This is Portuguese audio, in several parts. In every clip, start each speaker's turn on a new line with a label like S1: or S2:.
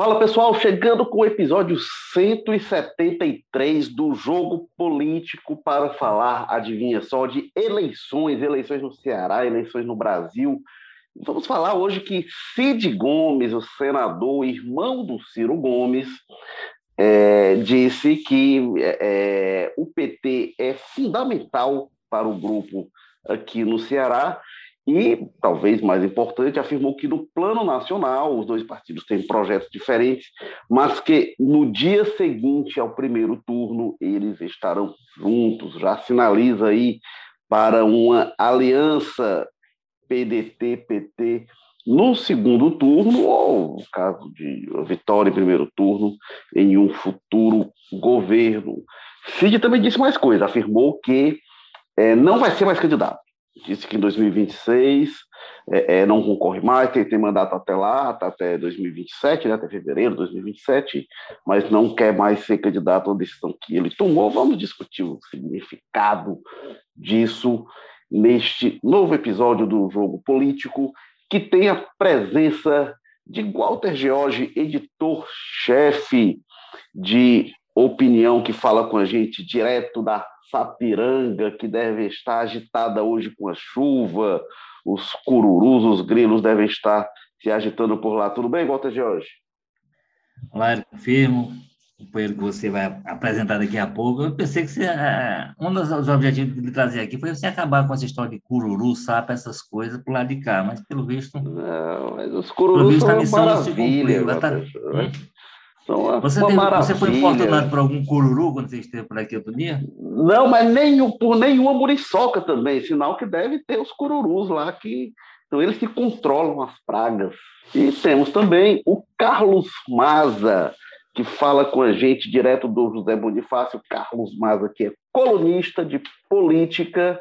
S1: Fala pessoal, chegando com o episódio 173 do Jogo Político para falar, adivinha só, de eleições, eleições no Ceará, eleições no Brasil. Vamos falar hoje que Cid Gomes, o senador, irmão do Ciro Gomes, é, disse que é, o PT é fundamental para o grupo aqui no Ceará e, talvez mais importante, afirmou que no plano nacional os dois partidos têm projetos diferentes, mas que no dia seguinte ao primeiro turno eles estarão juntos. Já sinaliza aí para uma aliança PDT-PT no segundo turno, ou no caso de vitória em primeiro turno, em um futuro governo. Cid também disse mais coisa, afirmou que é, não vai ser mais candidato disse que em 2026 é, é, não concorre mais, ele tem mandato até lá, tá até 2027, né, até fevereiro de 2027, mas não quer mais ser candidato à decisão que ele tomou. Vamos discutir o significado disso neste novo episódio do Jogo Político, que tem a presença de Walter George, editor-chefe de opinião, que fala com a gente direto da Sapiranga, que deve estar agitada hoje com a chuva, os cururus, os grilos devem estar se agitando por lá. Tudo bem, Walter Jorge?
S2: Olá, Érico Firmo, companheiro que você vai apresentar daqui a pouco. Eu pensei que você, é, um dos objetivos de trazer aqui foi você acabar com essa história de cururu, sapo, essas coisas por lado de cá, mas pelo visto.
S1: Não, mas os cururus são uma maravilha. Tá...
S2: Então, é você, teve, você foi importunado por algum cururu quando você esteve por aqui outro dia?
S1: Não, mas nem, por nenhuma muriçoca também, sinal que deve ter os cururus lá que então eles que controlam as pragas. E temos também o Carlos Maza, que fala com a gente direto do José Bonifácio. Carlos Maza, que é colunista de política.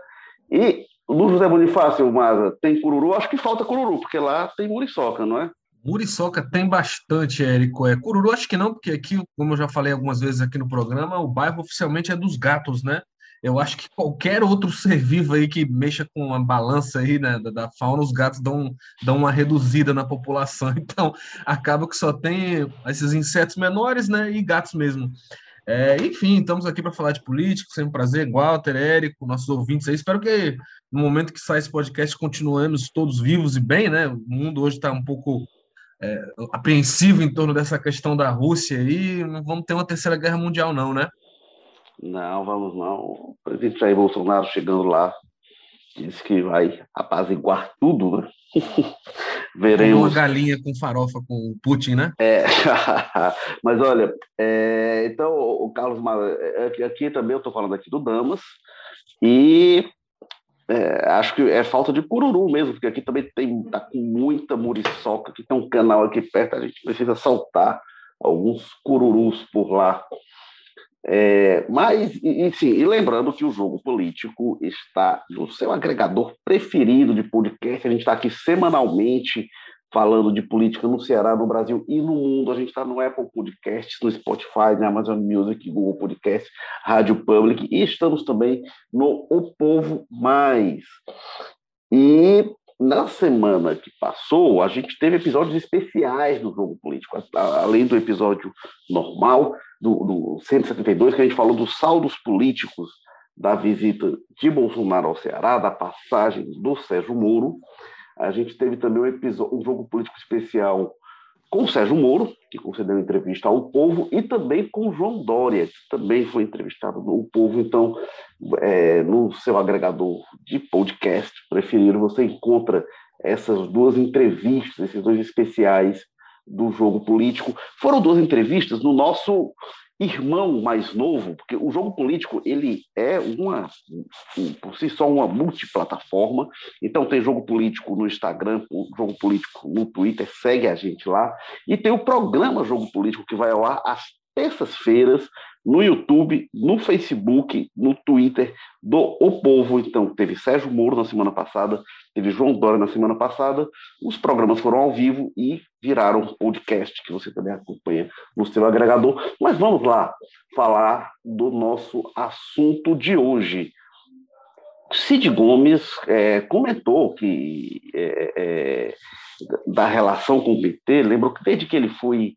S1: E no José Bonifácio, Maza, tem cururu? Acho que falta cururu, porque lá tem muriçoca, não é?
S3: Muriçoca tem bastante, Érico. É, Cururu acho que não, porque aqui, como eu já falei algumas vezes aqui no programa, o bairro oficialmente é dos gatos, né? Eu acho que qualquer outro ser vivo aí que mexa com uma balança aí né, da, da fauna, os gatos dão, dão uma reduzida na população. Então, acaba que só tem esses insetos menores, né? E gatos mesmo. É, enfim, estamos aqui para falar de política, sempre um prazer, Walter, Érico, nossos ouvintes aí. Espero que no momento que sai esse podcast continuemos todos vivos e bem, né? O mundo hoje está um pouco é, apreensivo em torno dessa questão da Rússia aí, não vamos ter uma terceira guerra mundial, não, né?
S1: Não, vamos não. O presidente Jair Bolsonaro chegando lá disse que vai apaziguar tudo, né?
S3: Veremos. Uma galinha com farofa com o Putin, né?
S1: É, mas olha, é, então o Carlos é, aqui também eu estou falando aqui do Damas e é, acho que é falta de cururu mesmo, porque aqui também tem tá com muita muriçoca, que tem um canal aqui perto, a gente precisa saltar alguns cururus por lá. É, mas, e, sim, e lembrando que o jogo político está no seu agregador preferido de podcast, a gente está aqui semanalmente falando de política no Ceará, no Brasil e no mundo. A gente está no Apple Podcasts, no Spotify, na Amazon Music, Google Podcast, Rádio Public e estamos também no O Povo Mais. E na semana que passou, a gente teve episódios especiais do Jogo Político, além do episódio normal, do, do 172, que a gente falou dos saldos políticos da visita de Bolsonaro ao Ceará, da passagem do Sérgio Moro. A gente teve também um, episódio, um jogo político especial com o Sérgio Moro, que concedeu entrevista ao Povo, e também com o João Dória, que também foi entrevistado no Povo. Então, é, no seu agregador de podcast preferido, você encontra essas duas entrevistas, esses dois especiais do jogo político. Foram duas entrevistas no nosso irmão mais novo, porque o jogo político ele é uma por si só uma multiplataforma. Então tem jogo político no Instagram, jogo político no Twitter, segue a gente lá e tem o programa Jogo Político que vai ao ar às terças-feiras no YouTube, no Facebook, no Twitter do O Povo. Então, teve Sérgio Moro na semana passada, teve João Dória na semana passada. Os programas foram ao vivo e viraram podcast, que você também acompanha no seu agregador. Mas vamos lá falar do nosso assunto de hoje. Cid Gomes é, comentou que é, é, da relação com o PT, lembro que desde que ele foi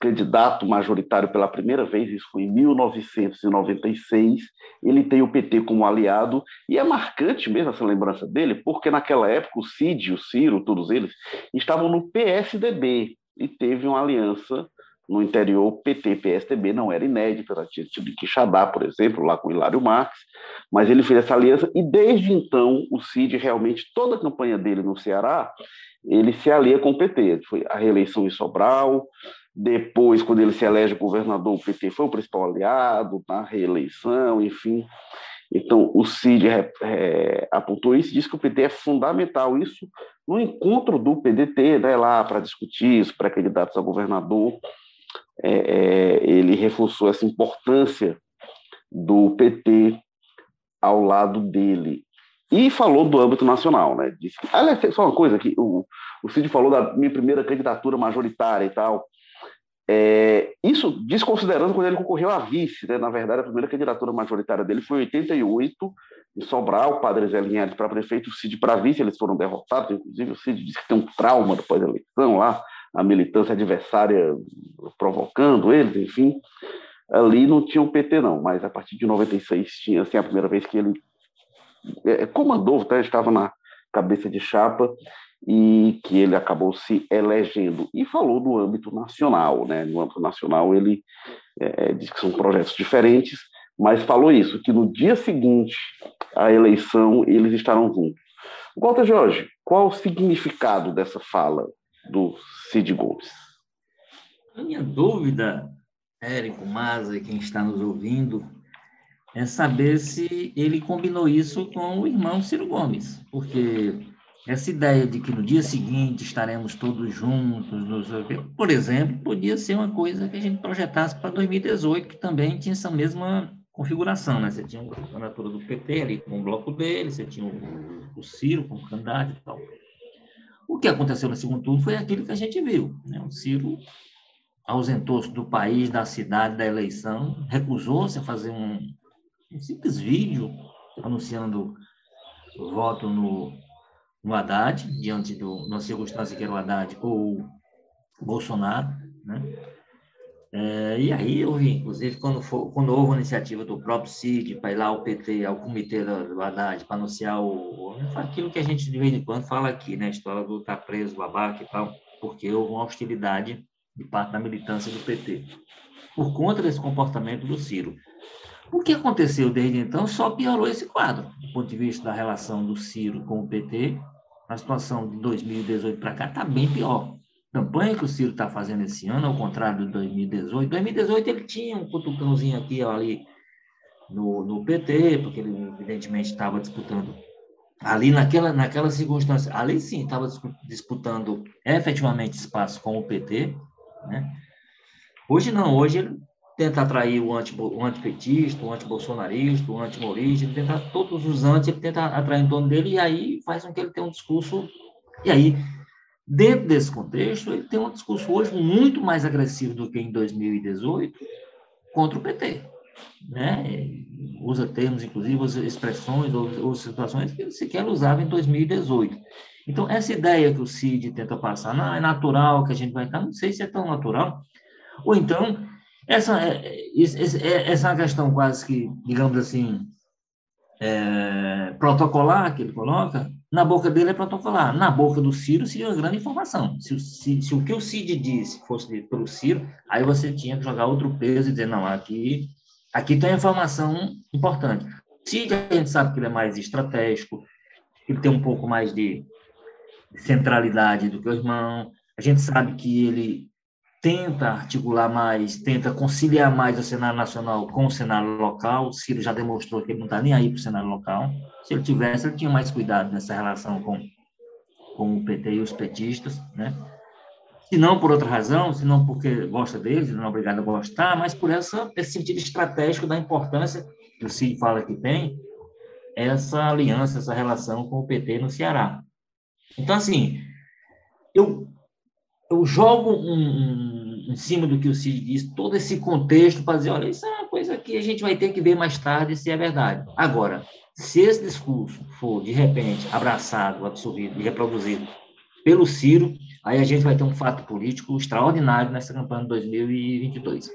S1: candidato majoritário pela primeira vez, isso foi em 1996. Ele tem o PT como aliado, e é marcante mesmo essa lembrança dele, porque naquela época o Cid, o Ciro, todos eles, estavam no PSDB e teve uma aliança no interior PT-PSDB, não era inédito, era tinha tido em Quixadá, por exemplo, lá com Hilário Marques, mas ele fez essa aliança e desde então o Cid realmente, toda a campanha dele no Ceará, ele se alia com o PT. Foi a reeleição em Sobral, depois, quando ele se elege governador, o PT foi o principal aliado na reeleição, enfim. Então, o Cid é, apontou isso e disse que o PT é fundamental. Isso no encontro do PDT, né, lá para discutir os pré-candidatos a governador, é, é, ele reforçou essa importância do PT ao lado dele. E falou do âmbito nacional, né? Disse aliás, só uma coisa que o, o Cid falou da minha primeira candidatura majoritária e tal. É, isso desconsiderando quando ele concorreu a vice, né? na verdade, a primeira candidatura majoritária dele foi em 88, em Sobral, Padre Zé Linhares para prefeito, o Cid para vice, eles foram derrotados, inclusive o Cid disse que tem um trauma depois da eleição lá, a militância adversária provocando eles, enfim. Ali não tinha o PT, não, mas a partir de 96 tinha assim, a primeira vez que ele é, comandou, tá? estava na cabeça de chapa, e que ele acabou se elegendo. E falou do âmbito nacional. Né? No âmbito nacional, ele é, diz que são projetos diferentes, mas falou isso, que no dia seguinte à eleição eles estarão juntos. Walter Jorge, qual o significado dessa fala do Cid Gomes?
S2: A minha dúvida, Érico Maza, quem está nos ouvindo, é saber se ele combinou isso com o irmão Ciro Gomes, porque essa ideia de que no dia seguinte estaremos todos juntos, por exemplo, podia ser uma coisa que a gente projetasse para 2018, que também tinha essa mesma configuração, né? Você tinha a candidatura do PT ali com o bloco dele, você tinha o, o Ciro como candidato e tal. O que aconteceu no segundo turno foi aquilo que a gente viu, né? O Ciro ausentou-se do país, da cidade, da eleição, recusou-se a fazer um, um simples vídeo anunciando voto no no Haddad, diante do, uma circunstância que era o Haddad ou o Bolsonaro, né? É, e aí houve, inclusive, quando, for, quando houve a iniciativa do próprio CID para ir lá ao PT, ao comitê do, Haddad, para anunciar o, aquilo que a gente de vez em quando fala aqui, né? A história do tá preso, babaca e tal, porque houve uma hostilidade de parte da militância do PT, por conta desse comportamento do Ciro. O que aconteceu desde então só piorou esse quadro, do ponto de vista da relação do Ciro com o PT a situação de 2018 para cá está bem pior. A campanha que o Ciro está fazendo esse ano, ao contrário de 2018, 2018 ele tinha um cutucãozinho aqui ali no, no PT, porque ele evidentemente estava disputando ali naquela, naquela circunstância, ali sim estava disputando efetivamente espaço com o PT, né? Hoje não, hoje ele tenta atrair o, anti, o antipetista, o antibolsonarista, o antimorista, tenta todos os anti, ele tenta atrair em torno dele e aí faz com que ele tenha um discurso. E aí, dentro desse contexto, ele tem um discurso hoje muito mais agressivo do que em 2018 contra o PT. Né? Usa termos, inclusive, expressões ou, ou situações que ele sequer usava em 2018. Então, essa ideia que o Cid tenta passar, não, é natural que a gente vai entrar, não sei se é tão natural. Ou então, essa, é, é, é, essa é uma questão quase que, digamos assim, é, protocolar que ele coloca, na boca dele é protocolar. Na boca do Ciro seria uma grande informação. Se, se, se o que o Cid disse fosse dito pelo Ciro, aí você tinha que jogar outro peso e dizer, não, aqui, aqui tem informação importante. Cid, a gente sabe que ele é mais estratégico, ele tem um pouco mais de centralidade do que o irmão. A gente sabe que ele tenta articular mais, tenta conciliar mais o cenário nacional com o cenário local. O Ciro já demonstrou que ele não está nem aí para o cenário local. Se ele tivesse, ele tinha mais cuidado nessa relação com, com o PT e os petistas, né? Se não por outra razão, se não porque gosta deles, não é obrigado a gostar, mas por essa, esse sentido estratégico da importância que o Cid fala que tem, essa aliança, essa relação com o PT no Ceará. Então, assim, eu eu jogo um, um, em cima do que o Cid diz, todo esse contexto para dizer, olha, isso é uma coisa que a gente vai ter que ver mais tarde se é verdade. Agora, se esse discurso for, de repente, abraçado, absorvido e reproduzido pelo Ciro, aí a gente vai ter um fato político extraordinário nessa campanha de 2022.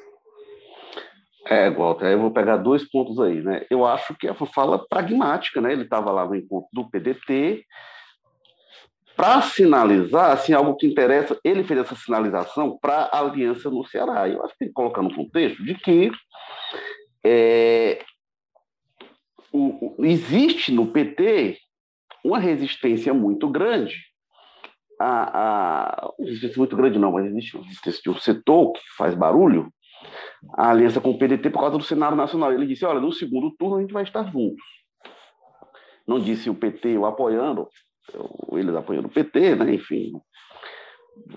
S1: É, Walter, eu vou pegar dois pontos aí, né? Eu acho que uma fala pragmática, né? Ele estava lá no encontro do PDT, para sinalizar, assim, algo que interessa, ele fez essa sinalização para a aliança no Ceará. Eu acho que tem que colocar no contexto de que é, o, o, existe no PT uma resistência muito grande. A, a, resistência muito grande não, mas existe uma resistência de um setor que faz barulho, a aliança com o PDT por causa do cenário nacional. Ele disse, olha, no segundo turno a gente vai estar juntos. Não disse o PT o apoiando, eles apoiando o PT, né? enfim.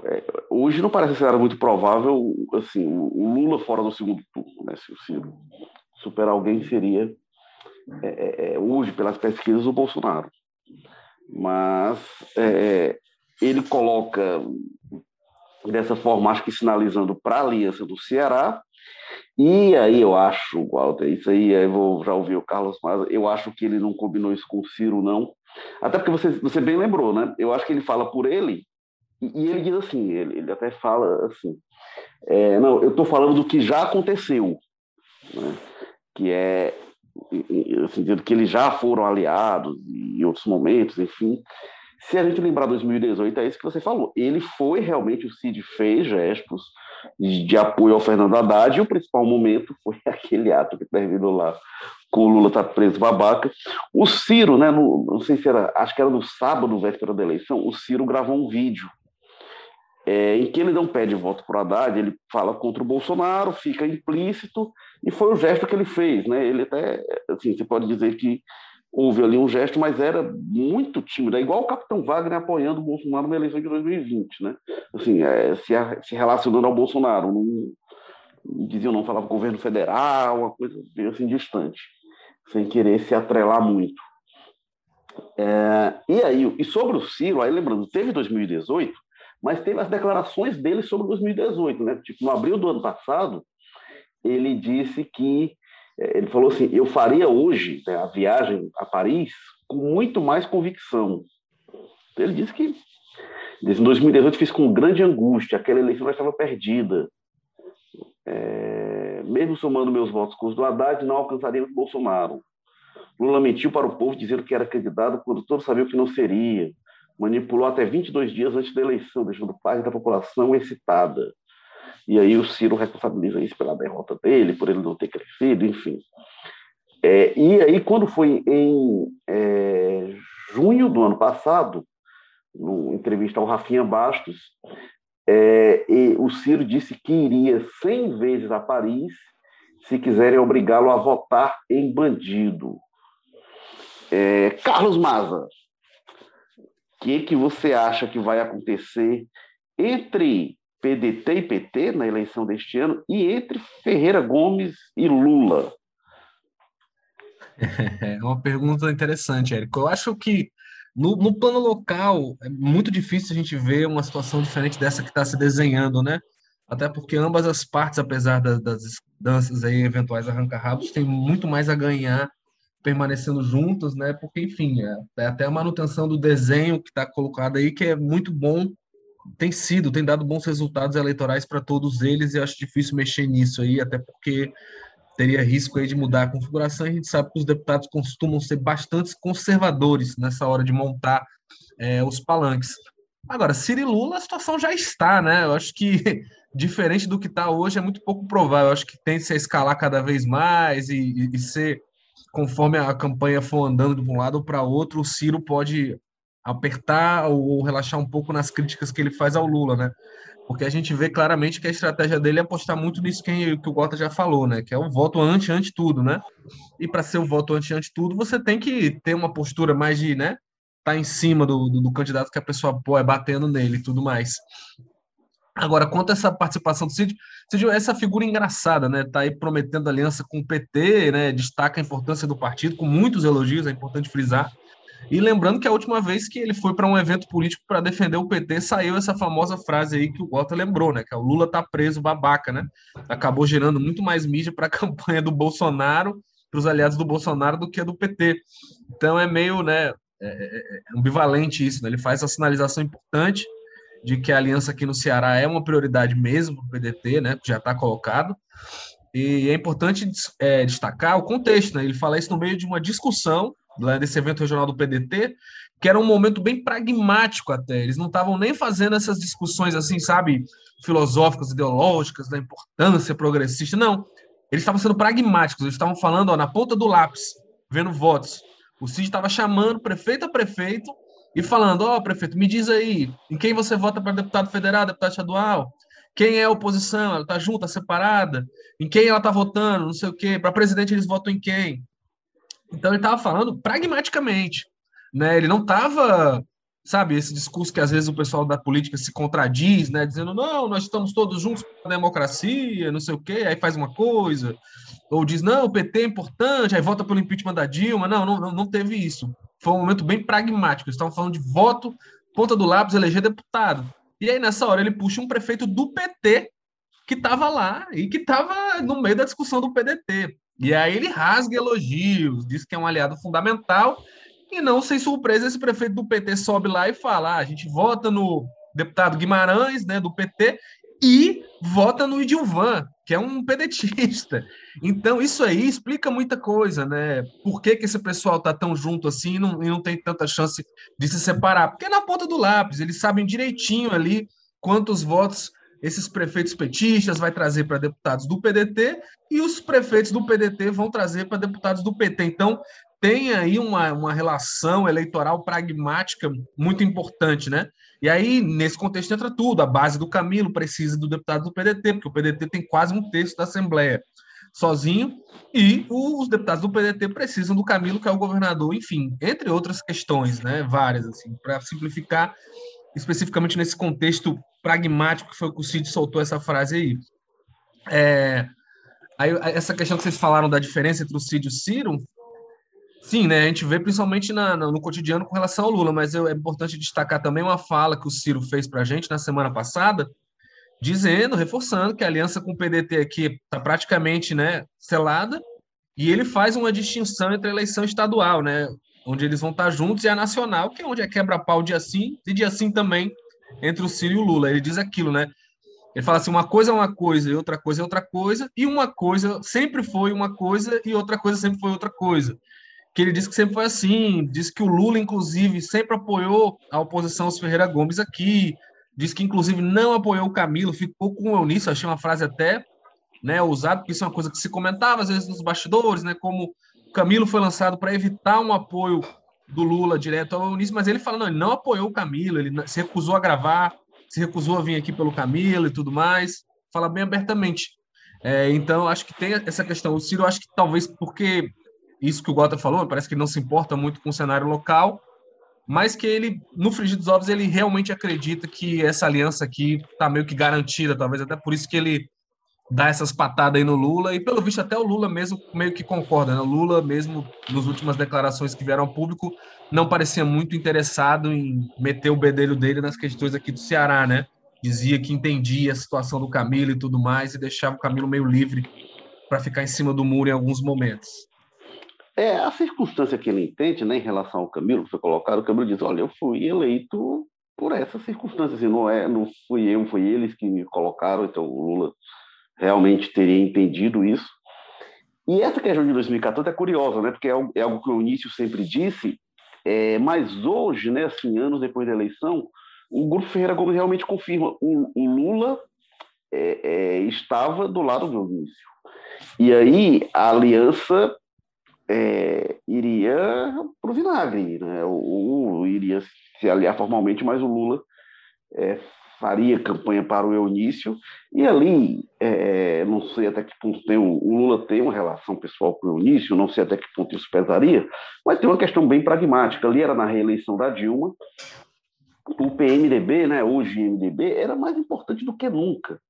S1: É, hoje não parece ser muito provável assim, o Lula fora do segundo turno, né? se o Ciro superar alguém seria é, é, é, hoje, pelas pesquisas, o Bolsonaro. Mas é, ele coloca dessa forma, acho que sinalizando para a aliança do Ceará, e aí eu acho, Walter, isso aí, eu vou já ouvir o Carlos Maza, eu acho que ele não combinou isso com o Ciro, não. Até porque você, você bem lembrou, né? Eu acho que ele fala por ele, e, e ele diz assim, ele, ele até fala assim, é, não, eu estou falando do que já aconteceu, né? que é no sentido que eles já foram aliados em outros momentos, enfim. Se a gente lembrar 2018, é isso que você falou. Ele foi realmente, o Cid fez gestos de apoio ao Fernando Haddad, e o principal momento foi aquele ato que terminou lá com o Lula tá preso babaca. O Ciro, né, no, não sei se era, acho que era no sábado, véspera da eleição, o Ciro gravou um vídeo é, em que ele não pede voto para Haddad, ele fala contra o Bolsonaro, fica implícito, e foi o gesto que ele fez. Né? Ele até, assim, você pode dizer que houve ali um gesto, mas era muito tímido, é igual o capitão Wagner apoiando o Bolsonaro na eleição de 2020, né? Assim, é, se, se, relacionando ao Bolsonaro, não, diziam não falava governo federal, uma coisa assim distante, sem querer se atrelar muito. É, e aí, e sobre o Ciro, aí lembrando, teve 2018, mas teve as declarações dele sobre 2018, né? Tipo, no abril do ano passado, ele disse que eh, ele falou assim: eu faria hoje né, a viagem a Paris com muito mais convicção. Ele disse que em 2018 fiz com grande angústia, aquela eleição já estava perdida. É, mesmo somando meus votos com os do Haddad, não alcançaríamos Bolsonaro. Lula mentiu para o povo dizendo que era candidato quando todos sabiam que não seria manipulou até 22 dias antes da eleição, deixando parte da população excitada. E aí o Ciro responsabiliza isso pela derrota dele, por ele não ter crescido, enfim. É, e aí, quando foi em é, junho do ano passado, numa entrevista ao Rafinha Bastos, é, o Ciro disse que iria 100 vezes a Paris se quiserem obrigá-lo a votar em bandido. É, Carlos Maza, que, que você acha que vai acontecer entre PDT e PT na eleição deste ano e entre Ferreira Gomes e Lula?
S3: É uma pergunta interessante, Érico. Eu acho que no, no, plano local é muito difícil a gente ver uma situação diferente dessa que está se desenhando, né? Até porque ambas as partes, apesar das, das danças aí, eventuais arranca-rabos, têm muito mais a ganhar permanecendo juntos, né? Porque, enfim, é, é até a manutenção do desenho que está colocado aí, que é muito bom, tem sido, tem dado bons resultados eleitorais para todos eles, e acho difícil mexer nisso aí, até porque teria risco aí de mudar a configuração, a gente sabe que os deputados costumam ser bastante conservadores nessa hora de montar é, os palanques. Agora, Ciro Lula, a situação já está, né? Eu acho que, diferente do que está hoje, é muito pouco provável. Eu acho que tende-se a escalar cada vez mais e, e, e ser conforme a campanha for andando de um lado para outro, o Ciro pode apertar ou relaxar um pouco nas críticas que ele faz ao Lula, né? Porque a gente vê claramente que a estratégia dele é apostar muito nisso que, que o Gota já falou, né? Que é o voto anti ante tudo, né? E para ser o voto anti ante tudo, você tem que ter uma postura mais de, né? Tá em cima do, do, do candidato que a pessoa apoia, batendo nele e tudo mais. Agora, quanto a essa participação do Cid, Cid é essa figura engraçada, né? Tá aí prometendo aliança com o PT, né? Destaca a importância do partido, com muitos elogios, é importante frisar. E lembrando que a última vez que ele foi para um evento político para defender o PT, saiu essa famosa frase aí que o Gota lembrou, né? Que é o Lula tá preso, babaca, né? Acabou gerando muito mais mídia para a campanha do Bolsonaro, para os aliados do Bolsonaro, do que a do PT. Então é meio, né? é, é, é ambivalente isso, né? Ele faz essa sinalização importante de que a aliança aqui no Ceará é uma prioridade mesmo para o PDT, né? Já está colocado. E é importante é, destacar o contexto, né? Ele fala isso no meio de uma discussão desse evento regional do PDT, que era um momento bem pragmático até. Eles não estavam nem fazendo essas discussões assim, sabe, filosóficas, ideológicas, da importância progressista. Não. Eles estavam sendo pragmáticos, eles estavam falando ó, na ponta do lápis, vendo votos. O Cid estava chamando prefeito a prefeito e falando: Ó, oh, prefeito, me diz aí, em quem você vota para deputado federal, deputado estadual? Quem é a oposição? Ela está junta, separada? Em quem ela está votando? Não sei o quê. Para presidente, eles votam em quem? Então, ele estava falando pragmaticamente. Né? Ele não estava, sabe, esse discurso que às vezes o pessoal da política se contradiz, né? dizendo, não, nós estamos todos juntos para a democracia, não sei o quê, aí faz uma coisa. Ou diz, não, o PT é importante, aí vota pelo impeachment da Dilma. Não, não, não teve isso. Foi um momento bem pragmático. Eles estavam falando de voto, ponta do lápis, eleger deputado. E aí, nessa hora, ele puxa um prefeito do PT que estava lá e que estava no meio da discussão do PDT. E aí ele rasga elogios, diz que é um aliado fundamental. E não sem surpresa, esse prefeito do PT sobe lá e fala: ah, a gente vota no deputado Guimarães, né, do PT, e vota no Idilvan, que é um pedetista. Então, isso aí explica muita coisa, né? Por que, que esse pessoal tá tão junto assim e não, e não tem tanta chance de se separar? Porque é na ponta do lápis, eles sabem direitinho ali quantos votos esses prefeitos petistas vai trazer para deputados do PDT e os prefeitos do PDT vão trazer para deputados do PT. Então, tem aí uma, uma relação eleitoral pragmática muito importante, né? E aí, nesse contexto, entra tudo. A base do Camilo precisa do deputado do PDT, porque o PDT tem quase um terço da Assembleia sozinho, e os deputados do PDT precisam do Camilo, que é o governador, enfim, entre outras questões, né? Várias, assim, para simplificar, especificamente nesse contexto pragmático que foi que o Cid soltou essa frase aí. É, aí essa questão que vocês falaram da diferença entre o Cid e o Ciro, sim, né, a gente vê principalmente na, no cotidiano com relação ao Lula, mas é importante destacar também uma fala que o Ciro fez para a gente na semana passada, dizendo, reforçando que a aliança com o PDT aqui está praticamente né, selada, e ele faz uma distinção entre a eleição estadual, né, onde eles vão estar juntos, e a nacional, que é onde é quebra-pau dia sim, e dia sim também entre o Ciro e o Lula. Ele diz aquilo, né? Ele fala assim: uma coisa é uma coisa e outra coisa é outra coisa, e uma coisa sempre foi uma coisa e outra coisa sempre foi outra coisa. Que ele diz que sempre foi assim, diz que o Lula, inclusive, sempre apoiou a oposição aos Ferreira Gomes aqui, diz que, inclusive, não apoiou o Camilo, ficou com o Eunício, achei uma frase até né, usada, porque isso é uma coisa que se comentava às vezes nos bastidores, né, como o Camilo foi lançado para evitar um apoio do Lula direto ao Eunício, mas ele fala, não, ele não apoiou o Camilo, ele se recusou a gravar, se recusou a vir aqui pelo Camilo e tudo mais, fala bem abertamente. É, então, acho que tem essa questão. O Ciro, acho que talvez porque isso que o Gota falou, parece que não se importa muito com o cenário local, mas que ele, no frigir dos ovos, ele realmente acredita que essa aliança aqui está meio que garantida, talvez até por isso que ele dar essas patadas aí no Lula, e pelo visto até o Lula mesmo meio que concorda, né? O Lula mesmo, nas últimas declarações que vieram ao público, não parecia muito interessado em meter o bedelho dele nas questões aqui do Ceará, né? Dizia que entendia a situação do Camilo e tudo mais, e deixava o Camilo meio livre para ficar em cima do muro em alguns momentos.
S1: É, a circunstância que ele entende, né, em relação ao Camilo, que foi colocado, o Camilo diz, olha, eu fui eleito por essa circunstância, assim, não é, não fui eu, foi eles que me colocaram, então o Lula realmente teria entendido isso. E essa questão de 2014 é curiosa, né? Porque é algo, é que o Início sempre disse, é, mas hoje, né, assim, anos depois da eleição, o Grupo Ferreira Gomes realmente confirma o, o Lula é, é, estava do lado do Início. E aí a aliança é, iria para o vinagre, né? O, o, iria se aliar formalmente, mas o Lula é, faria campanha para o Eunício, e ali, é, não sei até que ponto tem o, o, Lula tem uma relação pessoal com o Eunício, não sei até que ponto isso pesaria, mas tem uma questão bem pragmática. Ali era na reeleição da Dilma, o PMDB, né, hoje MDB, era mais importante do que nunca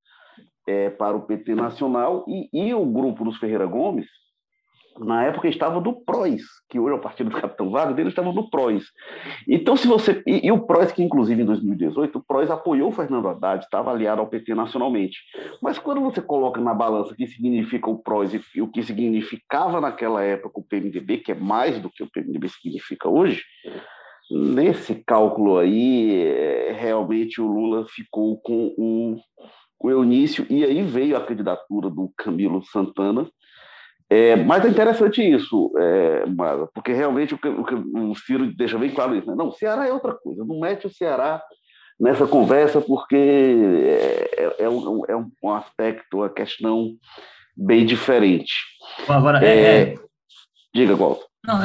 S1: é, para o PT Nacional, e, e o grupo dos Ferreira Gomes na época estava no PROS, que hoje é o partido do Capitão Wagner, ele estava no PROS. Então, se você. E, e, o PROS, que inclusive em 2018, o PROS apoiou o Fernando Haddad, estava aliado ao PT nacionalmente. Mas quando você coloca na balança o que significa o PROS e, e o que significava naquela época o PMDB, que é mais do que o PMDB significa hoje, nesse cálculo aí, é, realmente o Lula ficou com o, o Eunício, e aí veio a candidatura do Camilo Santana é, mas é interessante isso, é, porque realmente o que, o que, o Ciro deixa bem claro isso. Né? Não, o Ceará é outra coisa, não mete o Ceará nessa conversa porque é, é, é um, é um aspecto, uma questão bem diferente.
S2: Agora, é, é,
S1: é... Diga, Walter.
S2: Não,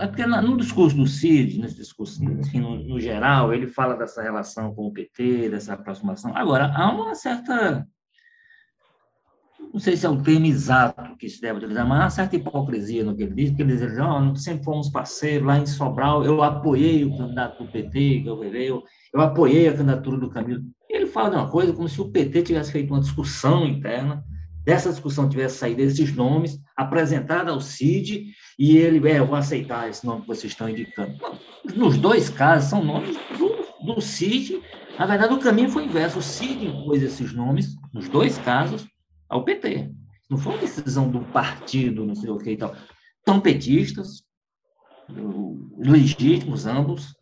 S2: é porque no discurso do Cid, nesse discurso, enfim, no, no, geral, ele fala dessa relação com o PT, dessa aproximação. Agora, há uma certa não sei se é o termo exato que se deve utilizar, mas há certa hipocrisia no que ele diz, porque ele diz, oh, sempre fomos parceiros lá em Sobral, eu apoiei o candidato do PT, que eu eu, eu apoiei a candidatura do Camilo. Ele fala de uma coisa como se o PT tivesse feito uma discussão interna, dessa discussão tivesse saído esses nomes, apresentado ao CID, e ele, é, eu vou aceitar esse nome que vocês estão indicando. Nos dois casos, são nomes do, do CID, na verdade, o caminho foi inverso. O CID impôs esses nomes, nos dois casos, ao PT. Não foi uma decisão do partido, não sei o que e tal. São petistas, legítimos ambos,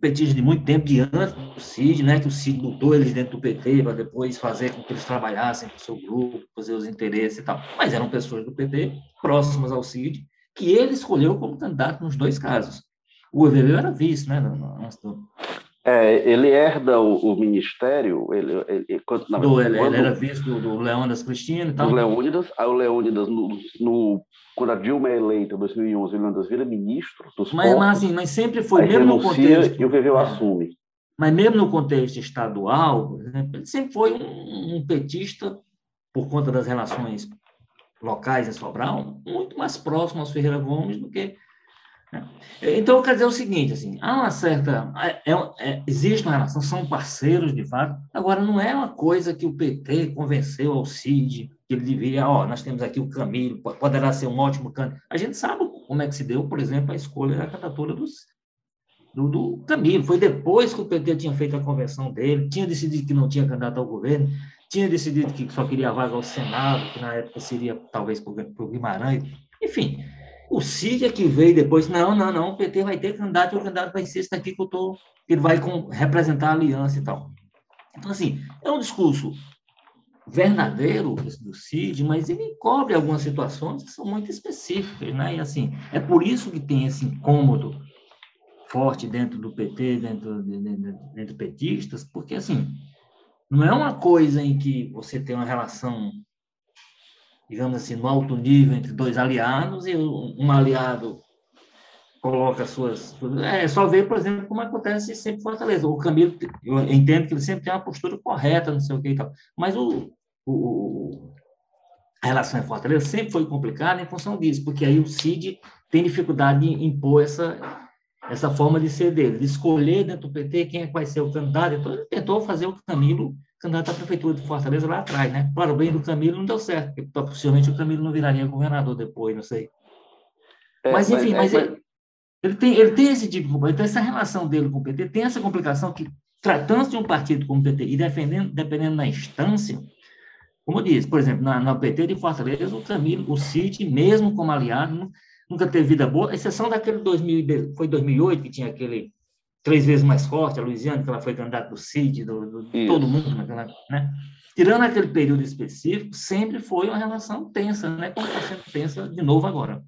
S2: petistas de muito tempo, de antes do CID, né, que o CID botou eles dentro do PT para depois fazer com que eles trabalhassem com o seu grupo, fazer os interesses e tal. Mas eram pessoas do PT, próximas ao CID, que ele escolheu como candidato nos dois casos. O EVB era vice, né, antes
S1: é, ele herda o, o ministério, ele, ele,
S2: quando, na, do, quando, ele era vice do, Leônidas Cristina e tal.
S1: Do Leônidas, aí o Leônidas, no, no, quando a Dilma é eleita em 2011, o Leônidas vira ministro dos
S2: mas, mas, assim, mas sempre foi, mesmo no contexto...
S1: E o VV assume.
S2: Mas mesmo no contexto estadual, ele sempre foi um, um petista, por conta das relações locais em Sobral, muito mais próximo aos Ferreira Gomes do que então, quer dizer o seguinte, assim, há uma certa... É, é, existe uma relação, são parceiros, de fato, agora não é uma coisa que o PT convenceu ao CID, que ele devia, ó, nós temos aqui o Camilo, poderá ser um ótimo candidato. A gente sabe como é que se deu, por exemplo, a escolha da candidatura dos, do, do Camilo. Foi depois que o PT tinha feito a convenção dele, tinha decidido que não tinha candidato ao governo, tinha decidido que só queria vaga ao Senado, que na época seria talvez para o Guimarães. Enfim, o Cid é que veio depois, não, não, não, o PT vai ter candidato, o candidato vai ser esse daqui que eu tô, ele vai com, representar a aliança e tal. Então, assim, é um discurso verdadeiro do Cid, mas ele cobre algumas situações que são muito específicas, né? E, assim, é por isso que tem esse incômodo forte dentro do PT, dentro, de, dentro, dentro petistas, porque, assim, não é uma coisa em que você tem uma relação digamos assim, no alto nível entre dois aliados e um aliado coloca suas. É só ver, por exemplo, como acontece sempre em Fortaleza. O Camilo, eu entendo que ele sempre tem uma postura correta, não sei o que e tal, mas o, o, a relação em Fortaleza sempre foi complicada em função disso, porque aí o CID tem dificuldade em impor essa, essa forma de ser dele, de escolher dentro do PT quem é que vai ser o candidato. Então, ele tentou fazer o Camilo candidato à prefeitura de Fortaleza lá atrás, né? Para o bem do Camilo não deu certo, porque possivelmente o Camilo não viraria governador depois, não sei. É, mas, enfim, mas, mas, é, ele, ele, tem, ele tem esse tipo de então essa relação dele com o PT tem essa complicação que, tratando-se de um partido como o PT e defendendo, dependendo da instância, como disse, por exemplo, na, na PT de Fortaleza, o Camilo, o Cid, mesmo como aliado, nunca teve vida boa, exceção daquele 2000, foi 2008 que tinha aquele três vezes mais forte, a Luiziane, que ela foi candidata do CID, do, do todo mundo naquela, né? Tirando aquele período específico, sempre foi uma relação tensa, né? Como está sendo tensa de novo agora.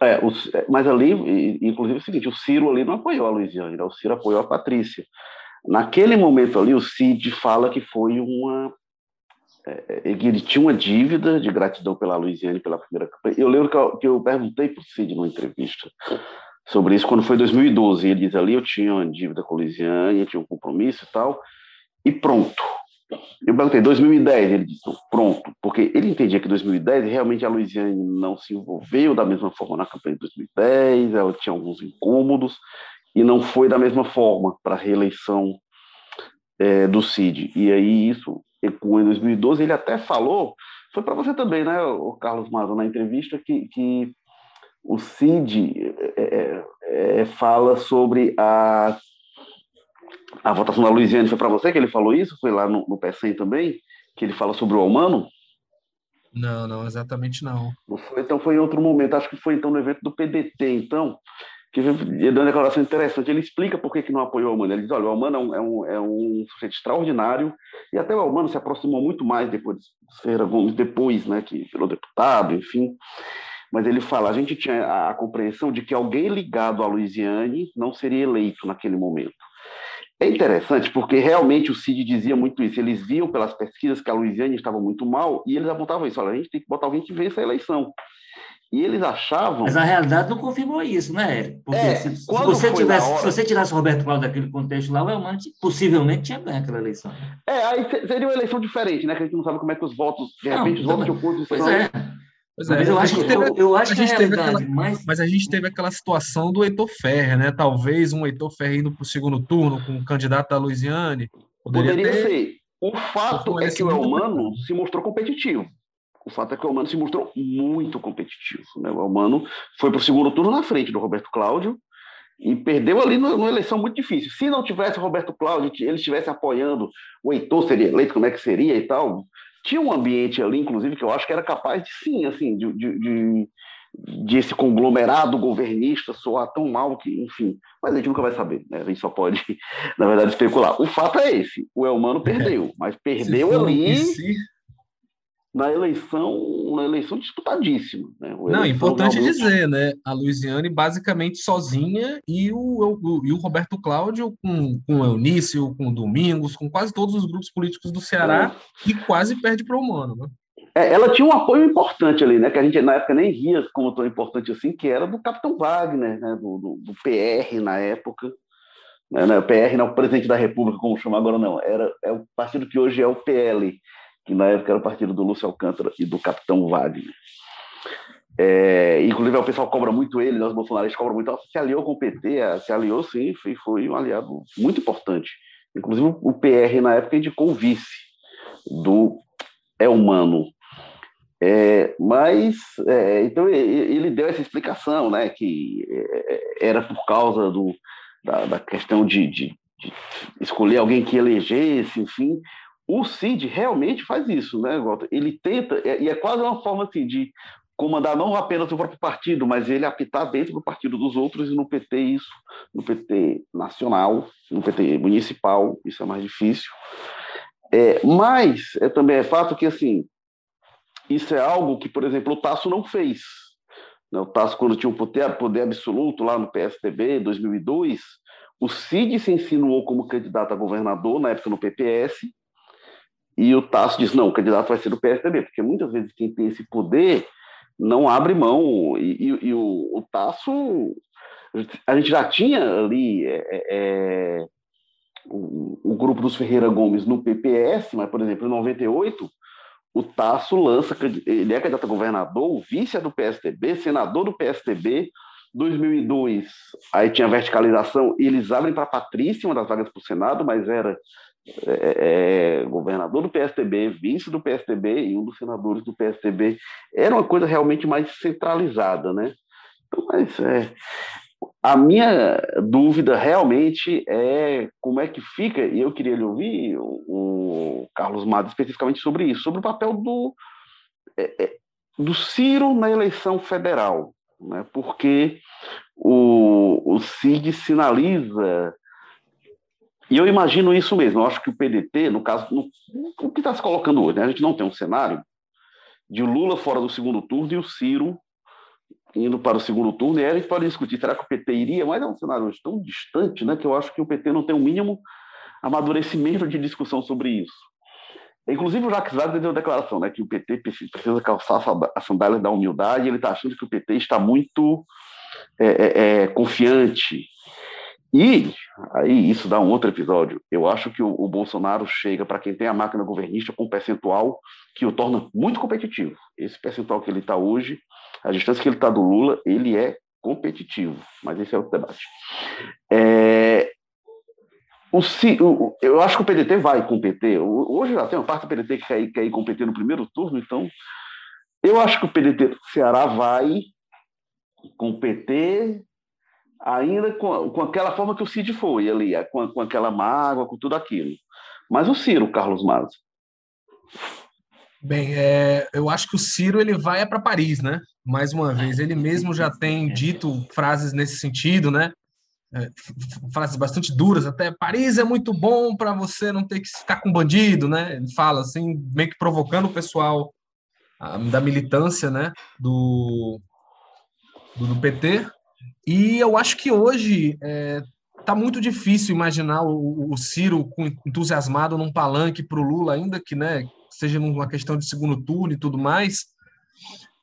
S1: É, o, é, mas ali, inclusive é o seguinte, o Ciro ali não apoiou a Luiziane, né? o Ciro apoiou a Patrícia. Naquele momento ali, o Cid fala que foi uma... É, é ele tinha uma dívida de gratidão pela Luiziane pela primeira campanha. Eu lembro que eu, que eu perguntei para o Cid numa entrevista sobre isso quando foi 2012. Ele diz ali, eu tinha uma dívida com a Lisiane, eu tinha um compromisso e tal, e pronto. Eu perguntei, 2010, ele disse, pronto, porque ele entendia que em 2010 realmente a Luiziane não se envolveu da mesma forma na campanha de 2010, ela tinha alguns incômodos, e não foi da mesma forma para a reeleição é, do Cid. E aí isso em 2012, ele até falou Foi para você também, né, o Carlos Mazo, na entrevista, que, que o Cid é, é, é, fala sobre a, a votação da Luiziane. Foi para você que ele falou isso? Foi lá no, no PSEM também? Que ele fala sobre o humano?
S3: Não, não, exatamente não.
S1: Foi, então foi em outro momento, acho que foi então no evento do PDT, então, que ele deu uma declaração interessante. Ele explica por que, que não apoiou o Almano. Ele diz: olha, o Almano é um, é um, é um sujeito extraordinário, e até o Almano se aproximou muito mais depois de Ferreira Gomes, depois, né, que virou deputado, enfim. Mas ele fala: a gente tinha a, a compreensão de que alguém ligado à Luiziane não seria eleito naquele momento. É interessante porque realmente o Cid dizia muito isso. Eles viam pelas pesquisas que a Luiziane estava muito mal e eles apontavam isso. Olha, a gente tem que botar alguém que vença a eleição. E eles achavam.
S2: Mas a realidade não confirmou isso, né, Érico? Porque é, se, se, você tivesse, hora... se você tirasse o Roberto Cláudio daquele contexto lá, o Elmano possivelmente tinha ganho aquela eleição.
S1: É, aí seria uma eleição diferente, né? Que a gente não sabe como é que os votos, de repente, não, os votos de oposição. Pois é.
S3: Pois é, mas eu acho, teve, eu, eu acho a gente teve aquela, mas... mas... a gente teve aquela situação do Heitor Ferrer, né? Talvez um Heitor Ferrer indo para o segundo turno com o candidato da Luiziane.
S1: Poderia, poderia ter... ser. O fato é que o Elmano se mostrou competitivo. O fato é que o Elmano se mostrou muito competitivo. Né? O Elmano foi para o segundo turno na frente do Roberto Cláudio e perdeu ali numa eleição muito difícil. Se não tivesse o Roberto Cláudio, ele estivesse apoiando o Heitor seria eleito, como é que seria e tal, tinha um ambiente ali, inclusive, que eu acho que era capaz de sim, assim, de, de, de, de esse conglomerado governista soar tão mal que, enfim, mas a gente nunca vai saber, né? A gente só pode, na verdade, especular. O fato é esse: o Elmano perdeu, mas perdeu ali. Se na eleição, na eleição disputadíssima. Né?
S3: Não, importante realmente... dizer, né? A Luiziane basicamente sozinha e o, o, e o Roberto Cláudio com, com o Eunício, com o Domingos, com quase todos os grupos políticos do Ceará é. e quase perde para o Humano, né?
S1: É, ela tinha um apoio importante ali, né? Que a gente na época nem via como tão importante assim, que era do Capitão Wagner, né? Do, do, do PR na época. Né? O PR não é o presidente da República, como chama agora, não. Era, é o partido que hoje é o PL que na época era o partido do Lúcio Alcântara e do Capitão Wagner. É, inclusive, o pessoal cobra muito ele, os bolsonaristas cobram muito. Se aliou com o PT, se aliou sim, foi, foi um aliado muito importante. Inclusive, o PR na época indicou o vice do Elmano. É, mas, é, então, ele deu essa explicação, né, que é, era por causa do, da, da questão de, de, de escolher alguém que elegesse, enfim, o Cid realmente faz isso, né, Walter? Ele tenta, e é quase uma forma assim, de comandar não apenas o próprio partido, mas ele apitar dentro do partido dos outros e no PT isso, no PT nacional, no PT municipal, isso é mais difícil. É, mas é, também é fato que, assim, isso é algo que, por exemplo, o Tasso não fez. Né? O Tasso, quando tinha o poder, poder absoluto lá no PSDB, em 2002, o Cid se insinuou como candidato a governador, na época no PPS, e o Tasso diz: não, o candidato vai ser do PSDB, porque muitas vezes quem tem esse poder não abre mão. E, e, e o, o Tasso, a gente já tinha ali é, é, é, o, o, grupo dos Ferreira Gomes no PPS, mas, por exemplo, em 98, o Tasso lança, ele é candidato a governador, vice é do PSDB, senador do PSDB. 2002, aí tinha verticalização, e eles abrem para Patrícia, uma das vagas para o Senado, mas era é, é, governador do PSDB, vice do PSDB e um dos senadores do PSDB. Era uma coisa realmente mais centralizada, né? Então, mas é, a minha dúvida realmente é como é que fica, e eu queria lhe ouvir, o, o Carlos Mado, especificamente sobre isso, sobre o papel do, é, é do Ciro na eleição federal, né? porque o, o CID sinaliza e eu imagino isso mesmo. Eu acho que o PDT, no caso, no, o que está se colocando hoje, né? a gente não tem um cenário de Lula fora do segundo turno e o Ciro indo para o segundo turno. E aí a gente pode discutir, será que o PT iria? Mas é um cenário hoje tão distante né, que eu acho que o PT não tem o um mínimo amadurecimento de discussão sobre isso. Inclusive, o Jacques Wagner deu declaração né, que o PT precisa calçar a sandália da humildade. Ele está achando que o PT está muito é, é, é, confiante e aí isso dá um outro episódio. Eu acho que o, o Bolsonaro chega para quem tem a máquina governista com um percentual que o torna muito competitivo. Esse percentual que ele está hoje, a distância que ele está do Lula, ele é competitivo. Mas esse é outro debate. É... o, o, eu acho que o PDT vai com o PT. Hoje já tem uma parte do PDT que quer quer ir com o PT no primeiro turno, então eu acho que o PDT do Ceará vai com o PT, ainda com, com aquela forma que o Cid foi ali, com, com aquela mágoa, com tudo aquilo. Mas o Ciro, Carlos Mazo.
S3: Bem, é, eu acho que o Ciro ele vai é para Paris, né? Mais uma vez, ele mesmo já tem dito frases nesse sentido, né? É, frases bastante duras, até Paris é muito bom para você não ter que ficar com bandido, né? Ele fala assim, meio que provocando o pessoal a, da militância, né? Do, do, do, PT. E eu acho que hoje é, tá muito difícil imaginar o, o Ciro entusiasmado num palanque para o Lula, ainda que, né? seja numa questão de segundo turno e tudo mais,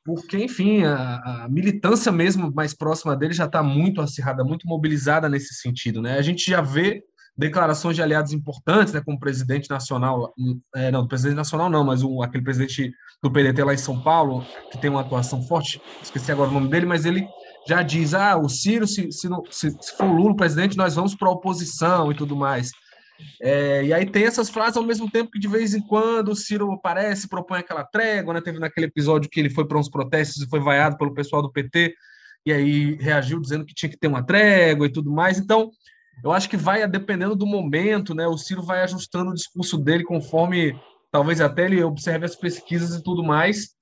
S3: porque, enfim, a, a militância mesmo mais próxima dele já está muito acirrada, muito mobilizada nesse sentido. Né? A gente já vê declarações de aliados importantes, né, como o presidente nacional, é, não, presidente nacional não, mas o, aquele presidente do PDT lá em São Paulo, que tem uma atuação forte, esqueci agora o nome dele, mas ele já diz, ah, o Ciro, se, se, não, se, se for Lula presidente, nós vamos para a oposição e tudo mais. É, e aí tem essas frases ao mesmo tempo que de vez em quando o Ciro aparece, propõe aquela trégua, né? Teve naquele episódio que ele foi para uns protestos e foi vaiado pelo pessoal do PT, e aí reagiu dizendo que tinha que ter uma trégua e tudo mais. Então, eu acho que vai dependendo do momento, né? O Ciro vai ajustando o discurso dele conforme talvez até ele observe as pesquisas e tudo mais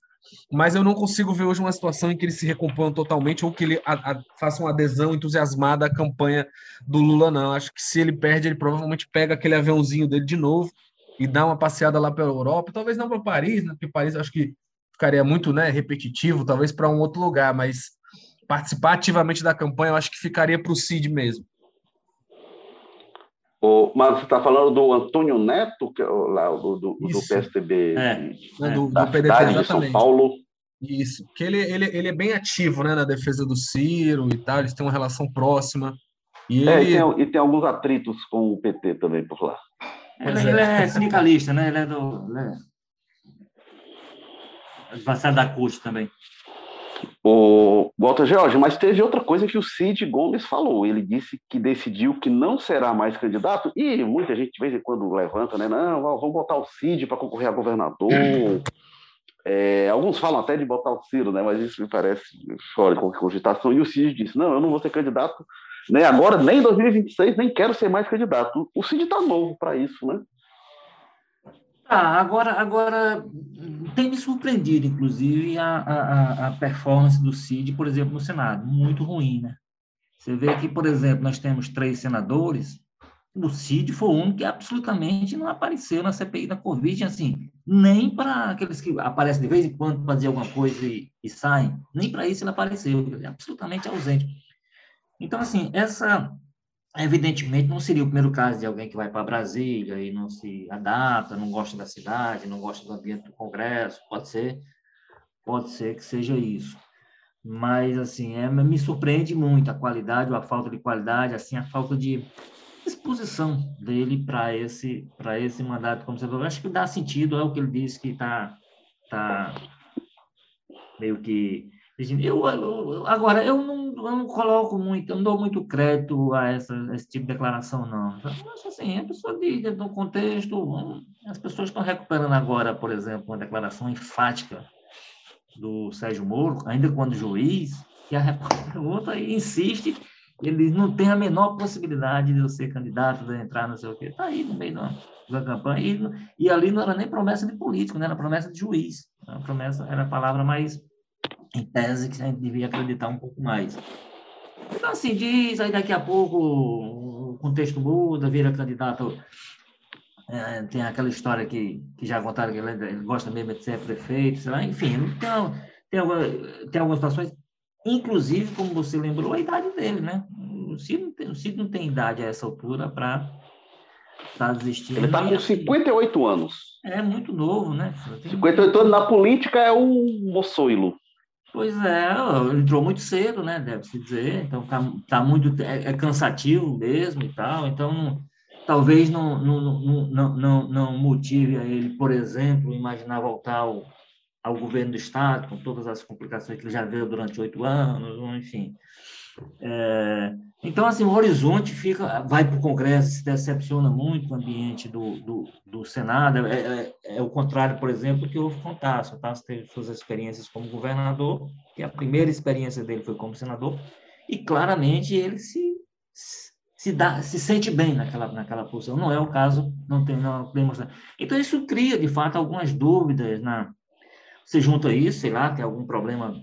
S3: mas eu não consigo ver hoje uma situação em que ele se recomponha totalmente ou que ele a, a, faça uma adesão entusiasmada à campanha do Lula, não. Acho que se ele perde, ele provavelmente pega aquele aviãozinho dele de novo e dá uma passeada lá pela Europa, talvez não para Paris, né? Porque Paris acho que ficaria muito né, repetitivo, talvez para um outro lugar, mas participar ativamente da campanha, eu acho que ficaria para o Cid mesmo.
S1: O, mas você está falando do Antônio Neto, que é lá, do, do, do PSDB
S3: é, é, do, do PDT, exatamente. de São Paulo. Isso, que ele, ele, ele é bem ativo né, na defesa do Ciro e tal, eles têm uma relação próxima.
S1: E, é, ele... e, tem, e tem alguns atritos com o PT também por lá.
S2: Ele, ele é sindicalista, né? Ele é do. Ele é... Da CUT também.
S1: O Walter George, mas teve outra coisa que o Cid Gomes falou. Ele disse que decidiu que não será mais candidato, e muita gente de vez em quando levanta, né? Não, vamos botar o Cid para concorrer a governador. É, alguns falam até de botar o Ciro, né? Mas isso me parece fora de qualquer cogitação. E o Cid disse: não, eu não vou ser candidato nem agora, nem em 2026, nem quero ser mais candidato. O Cid está novo para isso, né?
S2: Ah, agora, agora tem me surpreendido, inclusive, a, a, a performance do Cid, por exemplo, no Senado. Muito ruim, né? Você vê que, por exemplo, nós temos três senadores, o Cid foi único que absolutamente não apareceu na CPI da Covid, assim, nem para aqueles que aparecem de vez em quando para fazer alguma coisa e, e saem, nem para isso ele apareceu, absolutamente ausente. Então, assim, essa Evidentemente, não seria o primeiro caso de alguém que vai para Brasília e não se adapta, não gosta da cidade, não gosta do ambiente do Congresso. Pode ser, pode ser que seja isso. Mas, assim, é, me surpreende muito a qualidade ou a falta de qualidade, assim, a falta de disposição dele para esse, para esse mandato como senador. Acho que dá sentido, é o que ele disse que está tá meio que eu, eu, agora, eu não, eu não coloco muito, eu não dou muito crédito a essa, esse tipo de declaração, não. Eu acho assim, a pessoa diz no contexto, hum, as pessoas estão recuperando agora, por exemplo, uma declaração enfática do Sérgio Moro, ainda quando juiz, e a pergunta e insiste, ele não tem a menor possibilidade de eu ser candidato, de entrar, não sei o quê. Está aí no meio da, da campanha, e, e ali não era nem promessa de político, né? era promessa de juiz. A promessa era a palavra mais em tese, que a gente devia acreditar um pouco mais. Então, assim, diz, aí daqui a pouco o contexto muda, vira candidato. É, tem aquela história que, que já contaram que ele, ele, gosta mesmo de ser prefeito, sei lá, enfim, tem, tem, alguma, tem algumas situações, inclusive, como você lembrou, a idade dele, né? O Cid não tem, o Cid não tem idade a essa altura para estar tá desistindo.
S1: Ele está com 58 anos.
S2: É muito novo, né?
S1: 58 anos na política é um moçoilo.
S2: Pois é, entrou muito cedo, né? Deve-se dizer, então tá, tá muito é, é, cansativo mesmo e tal, então talvez não, não, não, não, não, motive a ele, por exemplo, imaginar voltar ao, ao governo do estado com todas as complicações que ele já viu durante oito anos, enfim. É, então, assim, o horizonte fica, vai para o Congresso, se decepciona muito o ambiente do, do, do Senado. É, é, é, o contrário, por exemplo, que houve com o Tasso. O Tasso teve suas experiências como governador, e a primeira experiência dele foi como senador, e claramente ele se, se, dá, se sente bem naquela, naquela posição. Não é o caso, não tem não demonstrar. Então, isso cria, de fato, algumas dúvidas. Na, você junta isso, sei lá, tem algum problema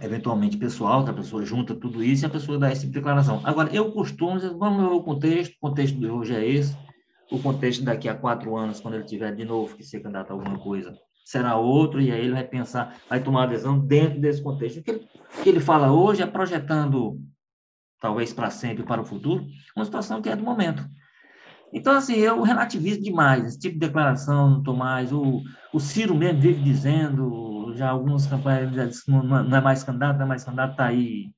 S2: eventualmente pessoal, que a pessoa junta tudo isso e a pessoa dá essa tipo declaração. Agora, eu costumo dizer, vamos ver o contexto, o contexto de hoje é esse, o contexto daqui a quatro anos, quando ele tiver de novo que ser candidato a alguma coisa, será outro, e aí ele vai pensar, vai tomar a decisão dentro desse contexto. O que ele, o que ele fala hoje é projetando, talvez para sempre, para o futuro, uma situação que é do momento. Então, assim, eu relativizo demais esse tipo de declaração, não estou mais. O, o Ciro mesmo vive dizendo, já algumas campanhas já disse que não, não é mais candidato, não é mais candidato, está aí.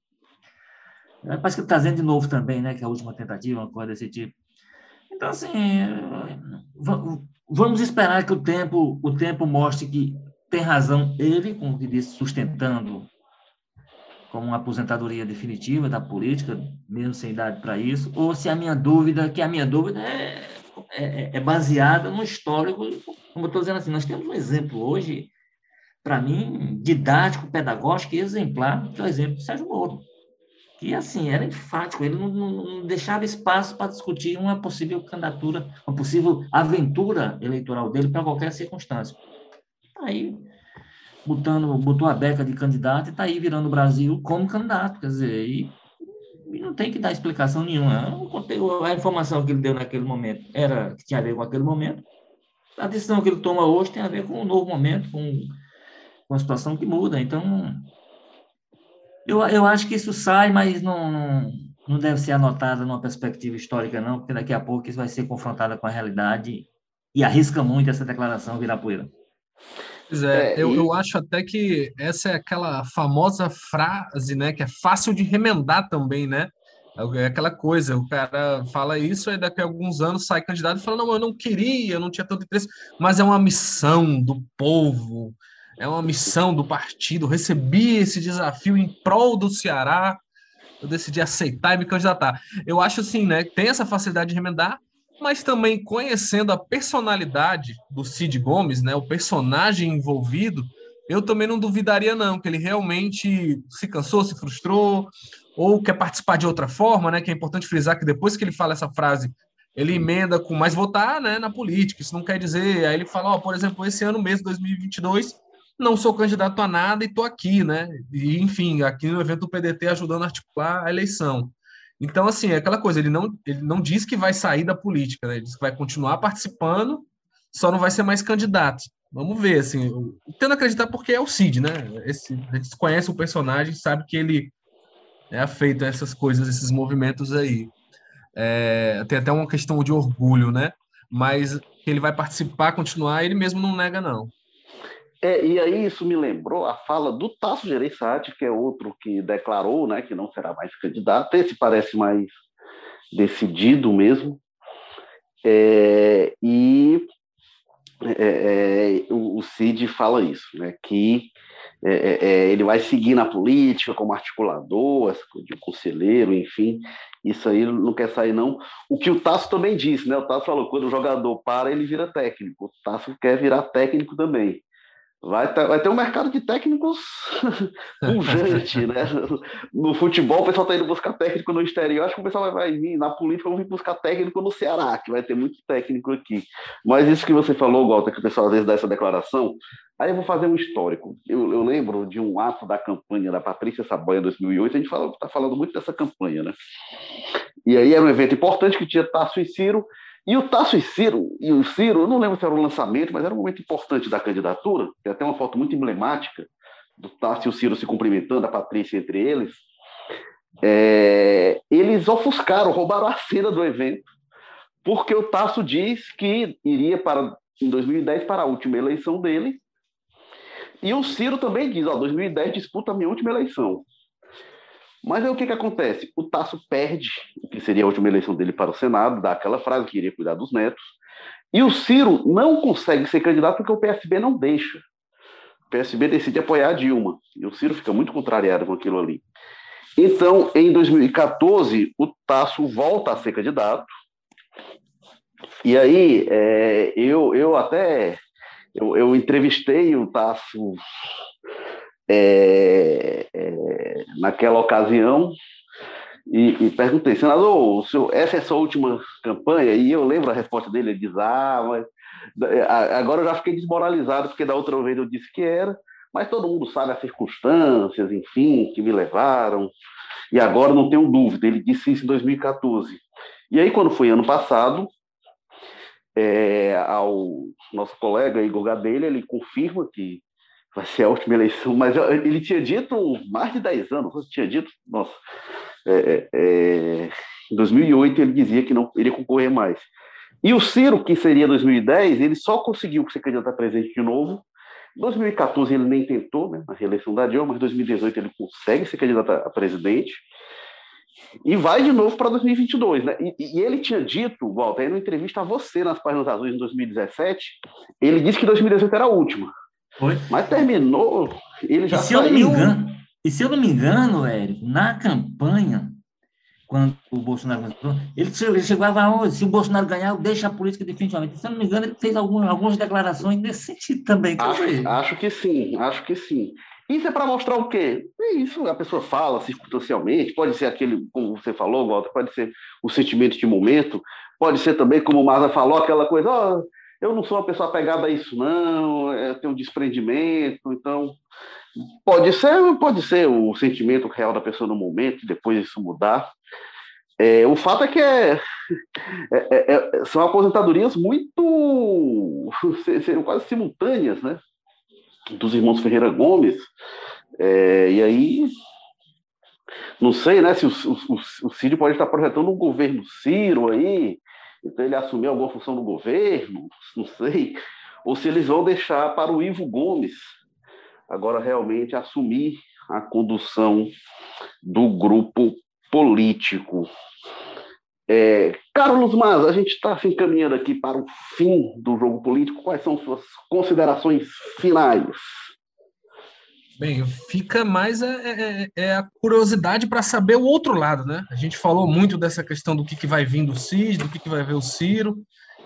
S2: É, parece que está trazendo de novo também, né, que é a última tentativa, uma coisa desse tipo. Então, assim, vamos esperar que o tempo, o tempo mostre que tem razão ele, como que disse, sustentando como uma aposentadoria definitiva da política, mesmo sem idade para isso, ou se a minha dúvida, que a minha dúvida é, é, é baseada no histórico, como eu estou dizendo assim, nós temos um exemplo hoje, para mim, didático, pedagógico e exemplar, que é o exemplo do Sérgio Moro, que, assim, era enfático, ele não, não, não deixava espaço para discutir uma possível candidatura, uma possível aventura eleitoral dele para qualquer circunstância. Aí, botando, botou a beca de candidato e está aí virando o Brasil como candidato, quer dizer, e, e não tem que dar explicação nenhuma. A informação que ele deu naquele momento era que tinha a ver com aquele momento. A decisão que ele toma hoje tem a ver com um novo momento, com uma situação que muda. Então, eu, eu acho que isso sai, mas não, não, não deve ser anotado numa perspectiva histórica, não, porque daqui a pouco isso vai ser confrontado com a realidade e arrisca muito essa declaração virar poeira.
S3: Pois é, é eu, e... eu acho até que essa é aquela famosa frase, né, que é fácil de remendar também, né? É aquela coisa, o cara fala isso e daqui a alguns anos sai candidato e fala: não, eu não queria, eu não tinha tanto interesse, mas é uma missão do povo, é uma missão do partido. recebi esse desafio em prol do Ceará, eu decidi aceitar e me candidatar. Eu acho assim, né? Tem essa facilidade de remendar, mas também conhecendo a personalidade do Cid Gomes, né, o personagem envolvido, eu também não duvidaria não que ele realmente se cansou, se frustrou ou quer participar de outra forma, né? Que é importante frisar que depois que ele fala essa frase, ele emenda com mais votar, né, na política. Isso não quer dizer, aí ele fala, ó, por exemplo, esse ano mesmo 2022, não sou candidato a nada e tô aqui, né? E enfim, aqui no evento do PDT ajudando a articular a eleição. Então, assim, é aquela coisa, ele não, ele não diz que vai sair da política, né? Ele diz que vai continuar participando, só não vai ser mais candidato. Vamos ver, assim, tendo acreditar porque é o Cid, né? Esse, a gente conhece o personagem, sabe que ele é feito essas coisas, esses movimentos aí. É, tem até uma questão de orgulho, né? Mas que ele vai participar, continuar, ele mesmo não nega, não.
S1: É, e aí isso me lembrou a fala do Tasso Gereissati, que é outro que declarou né, que não será mais candidato. Esse parece mais decidido mesmo. É, e é, é o, o Cid fala isso, né, que é, é, ele vai seguir na política como articulador, de conselheiro, enfim, isso aí não quer sair, não. O que o Tasso também disse, né? O Tasso falou: quando o jogador para, ele vira técnico. O Tasso quer virar técnico também. Vai ter, vai ter um mercado de técnicos pujante, né? No futebol, o pessoal está indo buscar técnico no exterior. Acho que o pessoal vai, vai vir na política, vão vir buscar técnico no Ceará, que vai ter muito técnico aqui. Mas isso que você falou, Walter, que o pessoal às vezes dá essa declaração, aí eu vou fazer um histórico. Eu, eu lembro de um ato da campanha da Patrícia Saboia 2008, a gente está falando muito dessa campanha, né? E aí era um evento importante que tinha Tasso e Ciro, e o Tasso e Ciro, e o Ciro, eu não lembro se era o lançamento, mas era um momento importante da candidatura, tem até uma foto muito emblemática do Tasso e o Ciro se cumprimentando, a Patrícia entre eles. É, eles ofuscaram, roubaram a cena do evento, porque o Tasso diz que iria para, em 2010 para a última eleição dele, e o Ciro também diz, ó, 2010 disputa a minha última eleição. Mas aí o que, que acontece? O Tasso perde, o que seria a última eleição dele para o Senado, dá aquela frase que iria cuidar dos netos, e o Ciro não consegue ser candidato porque o PSB não deixa. O PSB decide apoiar a Dilma, e o Ciro fica muito contrariado com aquilo ali. Então, em 2014, o Tasso volta a ser candidato. E aí, é, eu, eu até eu, eu entrevistei o Tasso é, é, naquela ocasião e, e, perguntei, senador, senhor, essa é a sua última campanha? E eu lembro a resposta dele, ele diz, ah, mas é, agora eu já fiquei desmoralizado, porque da outra vez eu disse que era, mas todo mundo sabe as circunstâncias, enfim, que me levaram, e agora não tenho dúvida, ele disse isso em 2014. E aí, quando foi ano passado, é, ao nosso colega Igor Gadelha, ele confirma que vai ser a última eleição, mas ele tinha dito mais de 10 anos, tinha dito, nossa, é, é, é em 2008 ele dizia que não iria concorrer mais. E o Ciro, que seria 2010, ele só conseguiu ser candidato a presidente de novo. Em 2014 ele nem tentou, né, reeleição da Dilma, mas em 2018 ele consegue ser candidato a presidente e vai de novo para 2022, né? E, e, ele tinha dito, Walter, aí numa entrevista a você nas páginas azuis em 2017, ele disse que 2018 era a última.
S2: Foi.
S1: Mas terminou, ele já
S2: e se saiu... Eu não me engano, e se eu não me engano, Érico, na campanha, quando o Bolsonaro ganhou, ele, chegava se o Bolsonaro ganhar, deixa a política definitivamente. Se eu não me engano, ele fez algumas, algumas declarações nesse sentido também.
S1: Acho, acho que sim, acho que sim. Isso é para mostrar o quê? É isso, a pessoa fala circunstancialmente, pode ser aquele, como você falou, Walter, pode ser o sentimento de momento, pode ser também, como o Maza falou, aquela coisa, oh, eu não sou uma pessoa apegada a isso, não, eu tenho um desprendimento, então pode ser, pode ser o sentimento real da pessoa no momento, depois isso mudar. É, o fato é que é, é, é, é são aposentadorias muito quase simultâneas, né? dos irmãos Ferreira Gomes. É, e aí, não sei, né, se o, o, o pode estar projetando um governo Ciro aí, então ele assumir alguma função no governo, não sei, ou se eles vão deixar para o Ivo Gomes agora realmente assumir a condução do grupo político. É, Carlos Mas, a gente está se encaminhando aqui para o fim do jogo político. Quais são suas considerações finais?
S3: Bem, fica mais é, é, é, é a curiosidade para saber o outro lado, né? A gente falou muito dessa questão do que, que vai vir do CIS, do que, que vai ver o Ciro.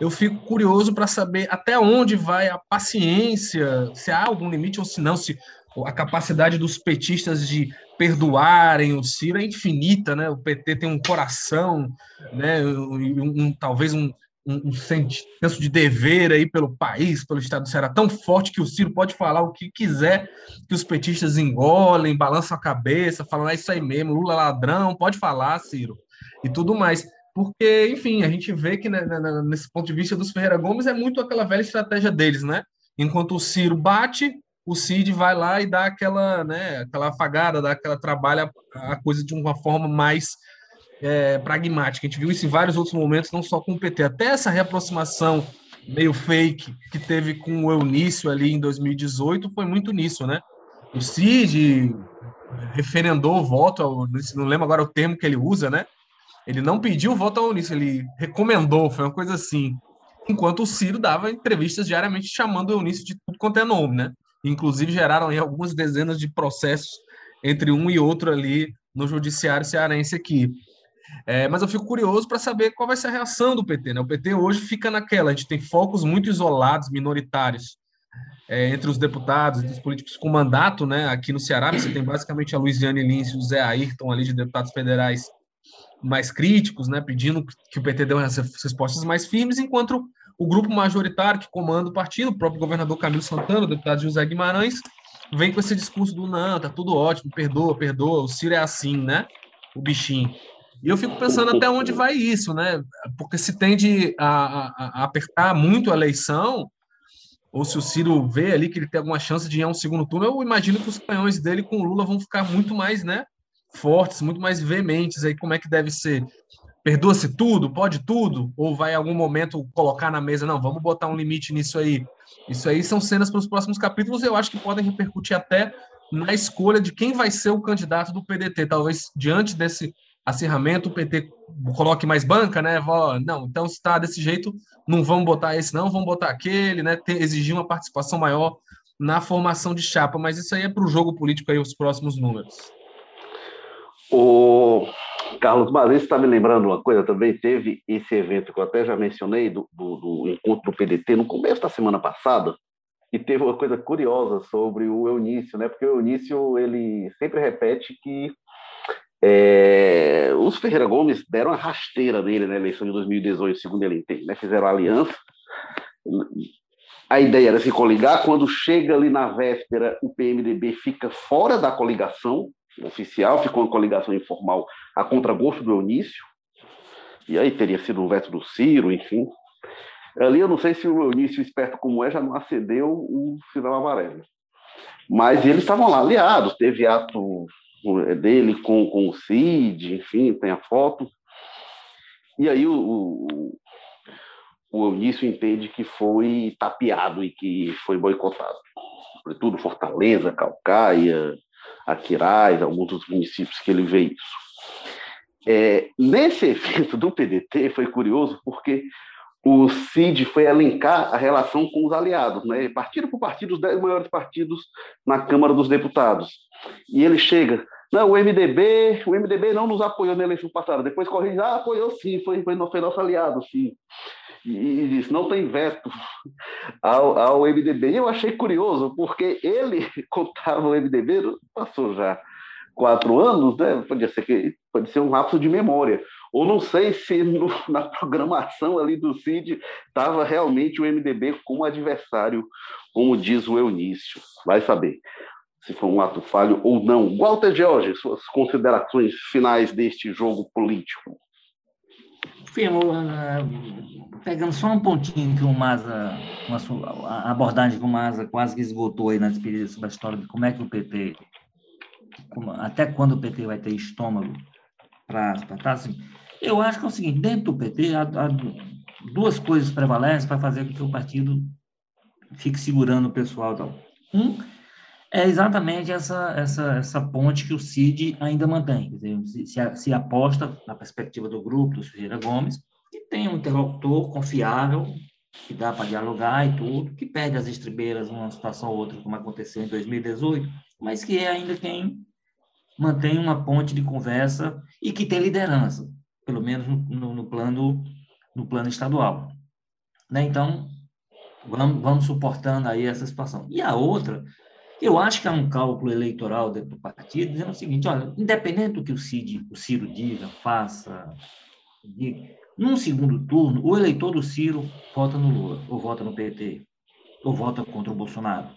S3: Eu fico curioso para saber até onde vai a paciência, se há algum limite ou se não, se a capacidade dos petistas de perdoarem o Ciro é infinita, né? O PT tem um coração, né? Um, um talvez um, um, um, senso de dever aí pelo país, pelo Estado do Ceará, tão forte que o Ciro pode falar o que quiser, que os petistas engolem, balançam a cabeça, falam, é isso aí mesmo, Lula ladrão, pode falar, Ciro, e tudo mais. Porque, enfim, a gente vê que né, nesse ponto de vista dos Ferreira Gomes é muito aquela velha estratégia deles, né? Enquanto o Ciro bate, o Cid vai lá e dá aquela, né, aquela afagada, dá aquela trabalha a coisa de uma forma mais é, pragmática. A gente viu isso em vários outros momentos, não só com o PT. Até essa reaproximação meio fake que teve com o Eunício ali em 2018 foi muito nisso, né? O Cid referendou o voto, não lembro agora o termo que ele usa, né? Ele não pediu o voto ao Eunício, ele recomendou, foi uma coisa assim. Enquanto o Ciro dava entrevistas diariamente chamando o Eunício de tudo quanto é nome, né? Inclusive geraram aí algumas dezenas de processos entre um e outro ali no judiciário cearense aqui. É, mas eu fico curioso para saber qual vai ser a reação do PT. Né? O PT hoje fica naquela, a gente tem focos muito isolados, minoritários, é, entre os deputados, entre os políticos com mandato, né? Aqui no Ceará, você tem basicamente a Luiziane Lins e o Zé Ayrton ali de deputados federais mais críticos, né? Pedindo que o PT dê umas respostas mais firmes, enquanto o grupo majoritário que comanda o partido, o próprio governador Camilo Santana, o deputado José Guimarães, vem com esse discurso do não, tá tudo ótimo, perdoa, perdoa, o Ciro é assim, né? O bichinho. E eu fico pensando até onde vai isso, né? Porque se tende a, a, a apertar muito a eleição, ou se o Ciro vê ali que ele tem alguma chance de ir a um segundo turno, eu imagino que os canhões dele com o Lula vão ficar muito mais, né? Fortes, muito mais veementes aí, como é que deve ser perdoa-se tudo, pode tudo, ou vai em algum momento colocar na mesa, não, vamos botar um limite nisso aí. Isso aí são cenas para os próximos capítulos, eu acho que podem repercutir até na escolha de quem vai ser o candidato do PDT. Talvez diante desse acirramento o PT coloque mais banca, né? Não, então se está desse jeito, não vamos botar esse, não, vamos botar aquele, né? exigir uma participação maior na formação de chapa, mas isso aí é para o jogo político aí, os próximos números.
S1: O Carlos Maris está me lembrando uma coisa também. Teve esse evento que eu até já mencionei, do, do, do, encontro do PDT, no começo da semana passada, e teve uma coisa curiosa sobre o Eunício, né? Porque o Eunício ele sempre repete que é, os Ferreira Gomes deram a rasteira nele na eleição de 2018, segundo ele entende, né? Fizeram aliança. A ideia era se coligar. Quando chega ali na véspera, o PMDB fica fora da coligação oficial, ficou uma coligação informal a contragosto do Eunício. E aí teria sido o veto do Ciro, enfim. Ali eu não sei se o Eunício, esperto como é, já não acendeu o sinal amarelo. Mas eles estavam lá aliados, teve ato é, dele com, com o Cid, enfim, tem a foto. E aí o, o, o Eunício entende que foi tapeado e que foi boicotado. Sobretudo Fortaleza, Calcaia, Aquiraz, alguns dos municípios que ele vê isso. É, nesse evento do PDT foi curioso porque o Cid foi elencar a relação com os aliados, né? partido por partido, os dez maiores partidos na Câmara dos Deputados. E ele chega, não, o MDB, o MDB não nos apoiou na eleição passada, depois corrige, ah, apoiou sim, foi, foi, foi nosso aliado, sim. E, e disse, não tem veto ao, ao MDB. E eu achei curioso, porque ele contava o MDB, passou já quatro anos, né? Podia ser que pode ser um lapso de memória. Ou não sei se no, na programação ali do CID estava realmente o MDB como adversário, como diz o Eunício. Vai saber se foi um ato falho ou não. Walter George, suas considerações finais deste jogo político.
S2: Firmo, pegando só um pontinho que o Maza, a abordagem que o Maza quase que esgotou aí na despedida sobre a história de como é que o PT, até quando o PT vai ter estômago para estar tá assim, eu acho que é o seguinte, dentro do PT, há, há duas coisas prevalecem para fazer com que o partido fique segurando o pessoal. Um é exatamente essa, essa, essa ponte que o CID ainda mantém. Dizer, se, se, aposta na perspectiva do grupo, do Ferreira Gomes, que tem um interlocutor confiável, que dá para dialogar e tudo, que perde as estribeiras numa situação ou outra, como aconteceu em 2018, mas que é ainda quem mantém uma ponte de conversa e que tem liderança pelo menos no, no plano no plano estadual. Né? Então, vamos, vamos suportando aí essa situação. E a outra, eu acho que é um cálculo eleitoral dentro do partido, dizendo o seguinte, olha, independente do que o, Cid, o Ciro diga, faça, diga, num segundo turno, o eleitor do Ciro vota no Lula, ou vota no PT, ou vota contra o Bolsonaro.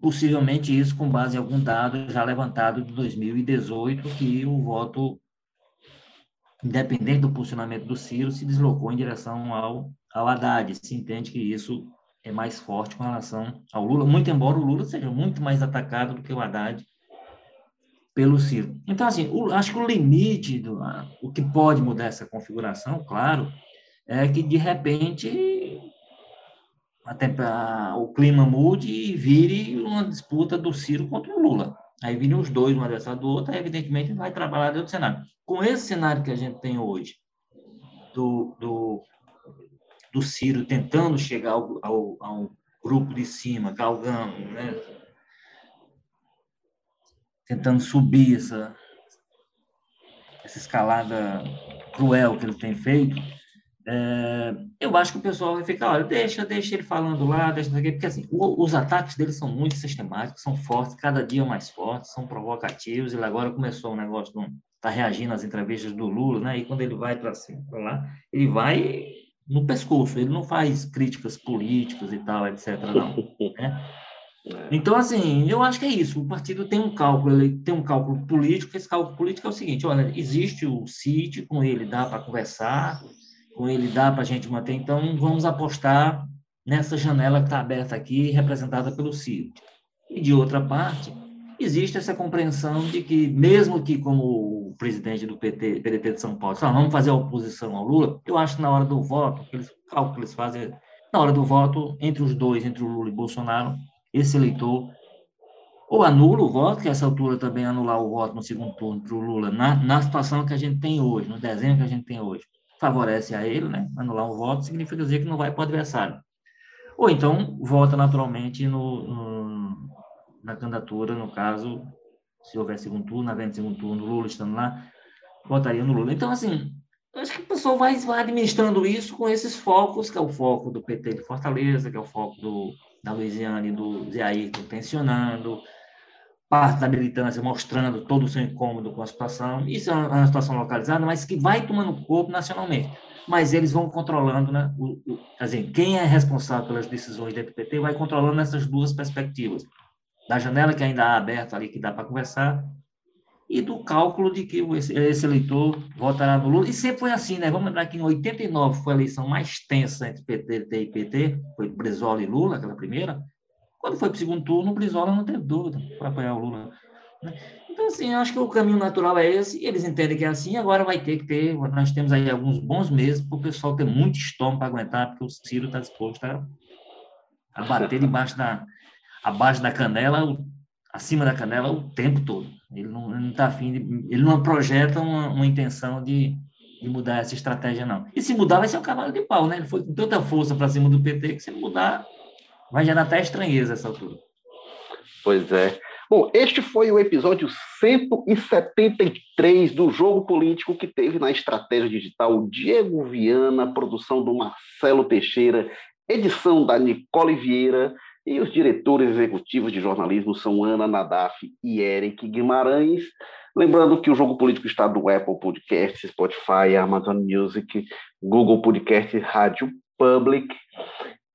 S2: Possivelmente isso com base em algum dado já levantado de 2018, que o voto independente do posicionamento do Ciro, se deslocou em direção ao, ao Haddad. Se entende que isso é mais forte com relação ao Lula, muito embora o Lula seja muito mais atacado do que o Haddad pelo Ciro. Então, assim, o, acho que o limite, do, o que pode mudar essa configuração, claro, é que, de repente, o clima mude e vire uma disputa do Ciro contra o Lula. Aí viram os dois, um adversário do outro, aí, evidentemente, vai trabalhar dentro do cenário. Com esse cenário que a gente tem hoje, do, do, do Ciro tentando chegar ao, ao, ao grupo de cima, galgando, né? tentando subir essa, essa escalada cruel que ele tem feito, é, eu acho que o pessoal vai ficar, olha, deixa, deixa ele falando lá, deixa porque assim, o, os ataques dele são muito sistemáticos, são fortes, cada dia mais fortes, são provocativos, e agora começou o negócio de tá reagindo às entrevistas do Lula, né, e quando ele vai para lá, ele vai no pescoço, ele não faz críticas políticas e tal, etc, não, né? Então, assim, eu acho que é isso. O partido tem um cálculo, ele tem um cálculo político. Esse cálculo político é o seguinte: olha, existe o CIT, com ele dá para conversar, com ele dá para a gente manter. Então, vamos apostar nessa janela que está aberta aqui, representada pelo Ciro. E, de outra parte, existe essa compreensão de que, mesmo que como o presidente do PT, PDT de São Paulo, fala, vamos fazer a oposição ao Lula, eu acho que na hora do voto, aqueles cálculos que eles fazem, na hora do voto, entre os dois, entre o Lula e Bolsonaro, esse eleitor ou anula o voto, que essa altura também anular o voto no segundo turno para o Lula, na, na situação que a gente tem hoje, no desenho que a gente tem hoje, favorece a ele, né? Anular um voto significa dizer que não vai para o adversário. Ou então vota naturalmente no, no, na candidatura, no caso, se houver segundo turno, havendo segundo turno, Lula estando lá, votaria no Lula. Então, assim, acho que o pessoal vai, vai administrando isso com esses focos, que é o foco do PT de Fortaleza, que é o foco do, da Louisiana e do Zé Ayrton tensionando, parte da militância mostrando todo o seu incômodo com a situação. Isso é uma, situação localizada, mas que vai tomando corpo nacionalmente. Mas eles vão controlando, né? O, o, assim, quem é responsável pelas decisões do PT vai controlando essas duas perspectivas. Da janela que ainda há aberta ali, que dá para conversar, e do cálculo de que esse, esse, eleitor votará no Lula. E sempre foi assim, né? Vamos lembrar que em 89 foi a eleição mais tensa entre PT e PT, foi Brizola e Lula, aquela primeira. Quando foi para o segundo turno, o Brizola não teve dúvida para apoiar o Lula. Né? Então, assim, eu acho que o caminho natural é esse, eles entendem que é assim, agora vai ter que ter, nós temos aí alguns bons meses para o pessoal ter muito estômago para aguentar, porque o Ciro está disposto a, a bater debaixo da, abaixo da canela, acima da canela o tempo todo. Ele não está afim, de, ele não projeta uma, uma intenção de, de, mudar essa estratégia, não. E se mudar, vai ser um cavalo de pau, né? Ele foi com tanta força para cima do PT que se mudar, vai gerar até estranheza essa altura.
S1: Pois é. Bom, este foi o episódio 173 do Jogo Político que teve na estratégia digital Diego Viana, produção do Marcelo Teixeira, edição da Nicole Vieira e os diretores executivos de jornalismo são Ana Nadaf e Eric Guimarães. Lembrando que o Jogo Político está do Apple Podcasts, Spotify, Amazon Music, Google Podcasts, Rádio Public.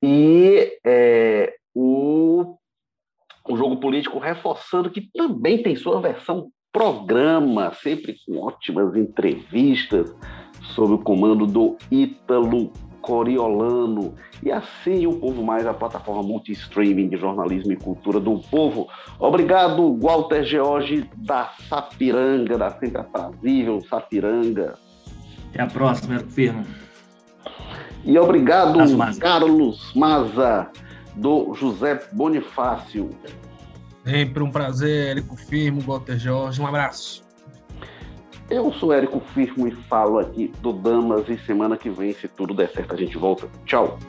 S1: E é, o, o Jogo Político reforçando que também tem sua versão programa, sempre com ótimas entrevistas, sob o comando do Ítalo Coriolano. E assim o Povo Mais, a plataforma multi-streaming de jornalismo e cultura do povo. Obrigado, Walter George, da Sapiranga, da sempre aprazível Sapiranga.
S2: Até a próxima, Firmo.
S1: E obrigado, Carlos Maza, do José Bonifácio.
S3: Sempre um prazer, Érico Firmo, Walter Jorge. Um abraço.
S1: Eu sou Érico Firmo e falo aqui do Damas e semana que vem, se tudo der certo, a gente volta. Tchau!